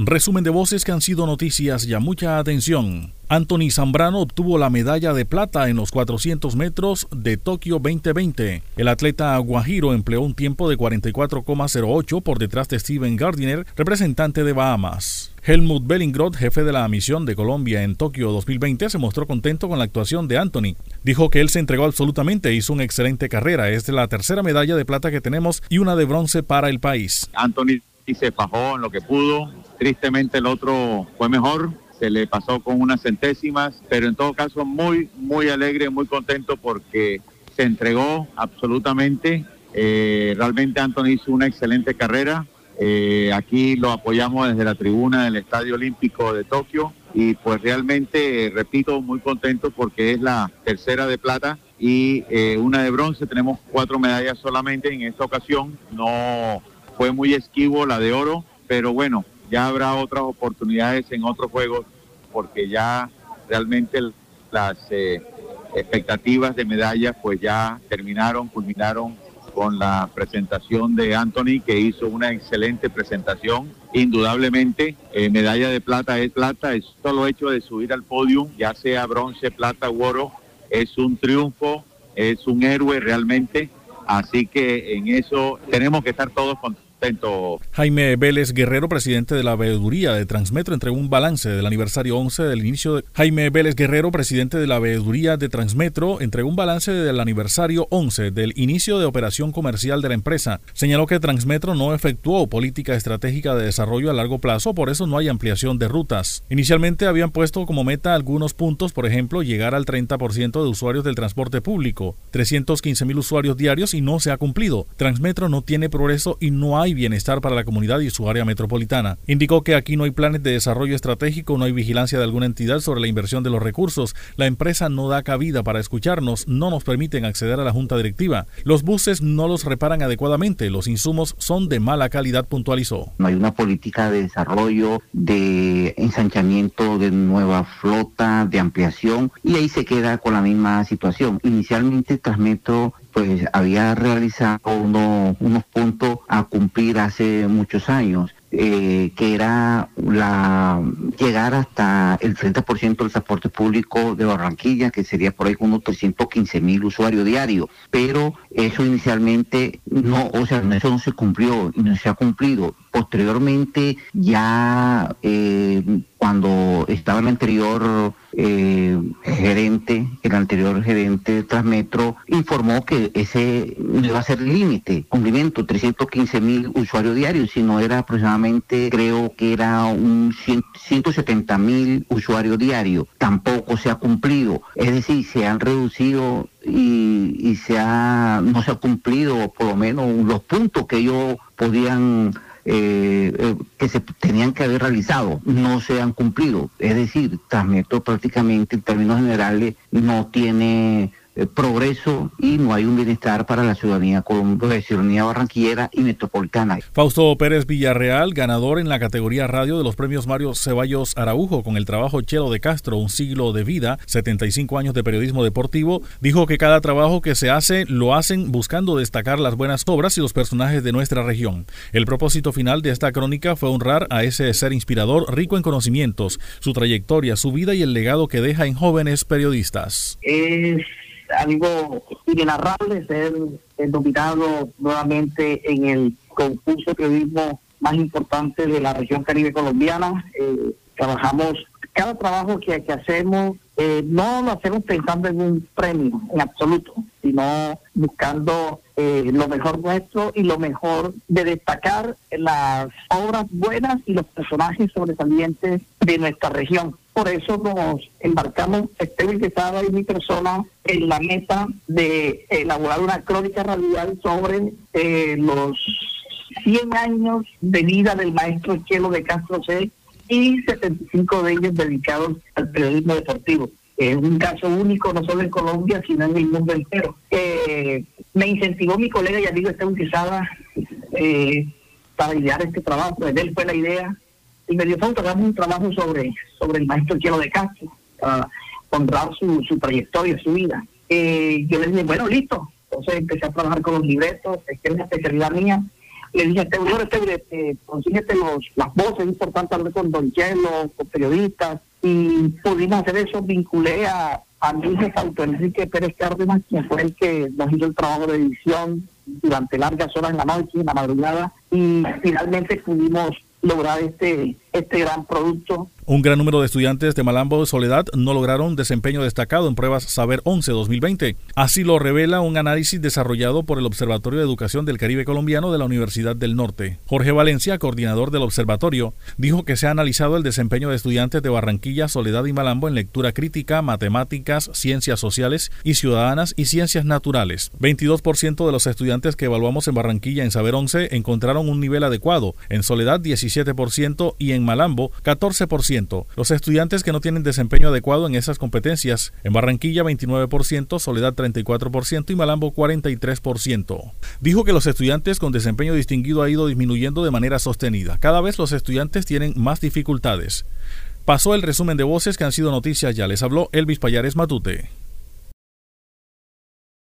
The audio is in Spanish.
Resumen de voces que han sido noticias y a mucha atención. Anthony Zambrano obtuvo la medalla de plata en los 400 metros de Tokio 2020. El atleta guajiro empleó un tiempo de 44,08 por detrás de Steven Gardiner, representante de Bahamas. Helmut Bellingroth, jefe de la misión de Colombia en Tokio 2020, se mostró contento con la actuación de Anthony. Dijo que él se entregó absolutamente, hizo una excelente carrera. Es la tercera medalla de plata que tenemos y una de bronce para el país. Anthony se fajó en lo que pudo, Tristemente el otro fue mejor, se le pasó con unas centésimas, pero en todo caso muy, muy alegre, muy contento porque se entregó absolutamente. Eh, realmente Anthony hizo una excelente carrera. Eh, aquí lo apoyamos desde la tribuna del Estadio Olímpico de Tokio y pues realmente, repito, muy contento porque es la tercera de plata y eh, una de bronce. Tenemos cuatro medallas solamente en esta ocasión. No fue muy esquivo la de oro, pero bueno, ya habrá otras oportunidades en otros juegos porque ya realmente las eh, expectativas de medallas pues ya terminaron, culminaron con la presentación de Anthony que hizo una excelente presentación. Indudablemente, eh, medalla de plata es plata, es solo hecho de subir al podio, ya sea bronce, plata u oro, es un triunfo, es un héroe realmente. Así que en eso tenemos que estar todos contentos Jaime Vélez Guerrero, presidente de la veeduría de Transmetro, entregó un balance del aniversario 11 del inicio de... Jaime Vélez Guerrero, presidente de la veeduría de Transmetro, entregó un balance del aniversario 11 del inicio de operación comercial de la empresa. Señaló que Transmetro no efectuó política estratégica de desarrollo a largo plazo, por eso no hay ampliación de rutas. Inicialmente habían puesto como meta algunos puntos, por ejemplo, llegar al 30% de usuarios del transporte público, 315 mil usuarios diarios y no se ha cumplido. Transmetro no tiene progreso y no hay bienestar para la comunidad y su área metropolitana. Indicó que aquí no hay planes de desarrollo estratégico, no hay vigilancia de alguna entidad sobre la inversión de los recursos. La empresa no da cabida para escucharnos, no nos permiten acceder a la junta directiva. Los buses no los reparan adecuadamente, los insumos son de mala calidad, puntualizó. No hay una política de desarrollo, de ensanchamiento de nueva flota, de ampliación, y ahí se queda con la misma situación. Inicialmente Transmetro pues había realizado unos puntos a cumplir hace muchos años eh, que era la llegar hasta el 30% del transporte público de Barranquilla, que sería por ahí unos 315 mil usuarios diarios. Pero eso inicialmente no, o sea, eso no se cumplió no se ha cumplido. Posteriormente, ya eh, cuando estaba el anterior eh, gerente, el anterior gerente de Transmetro, informó que ese iba a ser límite, cumplimiento, 315 mil usuarios diarios, sino era aproximadamente creo que era un 170 mil usuarios diarios. Tampoco se ha cumplido. Es decir, se han reducido y, se ha, no se ha cumplido por lo menos los puntos que ellos podían eh, eh, que se tenían que haber realizado no se han cumplido. Es decir, Transmetro prácticamente en términos generales no tiene eh, progreso y no hay un bienestar para la ciudadanía colombiana, ciudadanía barranquillera y metropolitana. Fausto Pérez Villarreal, ganador en la categoría radio de los premios Mario Ceballos Araujo con el trabajo Chelo de Castro, un siglo de vida, 75 años de periodismo deportivo, dijo que cada trabajo que se hace lo hacen buscando destacar las buenas obras y los personajes de nuestra región. El propósito final de esta crónica fue honrar a ese ser inspirador, rico en conocimientos, su trayectoria, su vida y el legado que deja en jóvenes periodistas algo inenarrable ser nominado nuevamente en el concurso de periodismo más importante de la región caribe colombiana. Eh, trabajamos, cada trabajo que, que hacemos, eh, no lo hacemos pensando en un premio en absoluto, sino buscando eh, lo mejor nuestro y lo mejor de destacar las obras buenas y los personajes sobresalientes de nuestra región por eso nos embarcamos, Esteban Quesada y mi persona, en la meta de elaborar una crónica radial sobre eh, los 100 años de vida del maestro Chelo de Castro C y 75 de ellos dedicados al periodismo deportivo. Es un caso único no solo en Colombia, sino en el mundo entero. Eh, me incentivó mi colega y amigo Esteban Quesada eh, para idear este trabajo. De él fue la idea y me dio hagamos un trabajo sobre, sobre el maestro Chelo de Castro, para honrar su, su trayectoria, su vida. Eh, yo le dije, bueno, listo. Entonces empecé a trabajar con los libretos, es que es la especialidad mía. le dije, este, este, eh, consíguete los, las voces, es importante hablar con Don Chelo, con periodistas, y pudimos hacer eso, vinculé a, a mi Auto Enrique Pérez Cárdenas, quien fue el que nos hizo el trabajo de edición durante largas horas en la noche, en la madrugada, y finalmente pudimos lograr este, este gran producto un gran número de estudiantes de Malambo Soledad no lograron desempeño destacado en pruebas Saber 11 2020. Así lo revela un análisis desarrollado por el Observatorio de Educación del Caribe Colombiano de la Universidad del Norte. Jorge Valencia, coordinador del observatorio, dijo que se ha analizado el desempeño de estudiantes de Barranquilla, Soledad y Malambo en lectura crítica, matemáticas, ciencias sociales y ciudadanas y ciencias naturales. 22% de los estudiantes que evaluamos en Barranquilla en Saber 11 encontraron un nivel adecuado, en Soledad 17% y en Malambo 14%. Los estudiantes que no tienen desempeño adecuado en esas competencias, en Barranquilla 29%, Soledad 34% y Malambo 43%. Dijo que los estudiantes con desempeño distinguido ha ido disminuyendo de manera sostenida. Cada vez los estudiantes tienen más dificultades. Pasó el resumen de voces que han sido noticias ya. Les habló Elvis Payares Matute.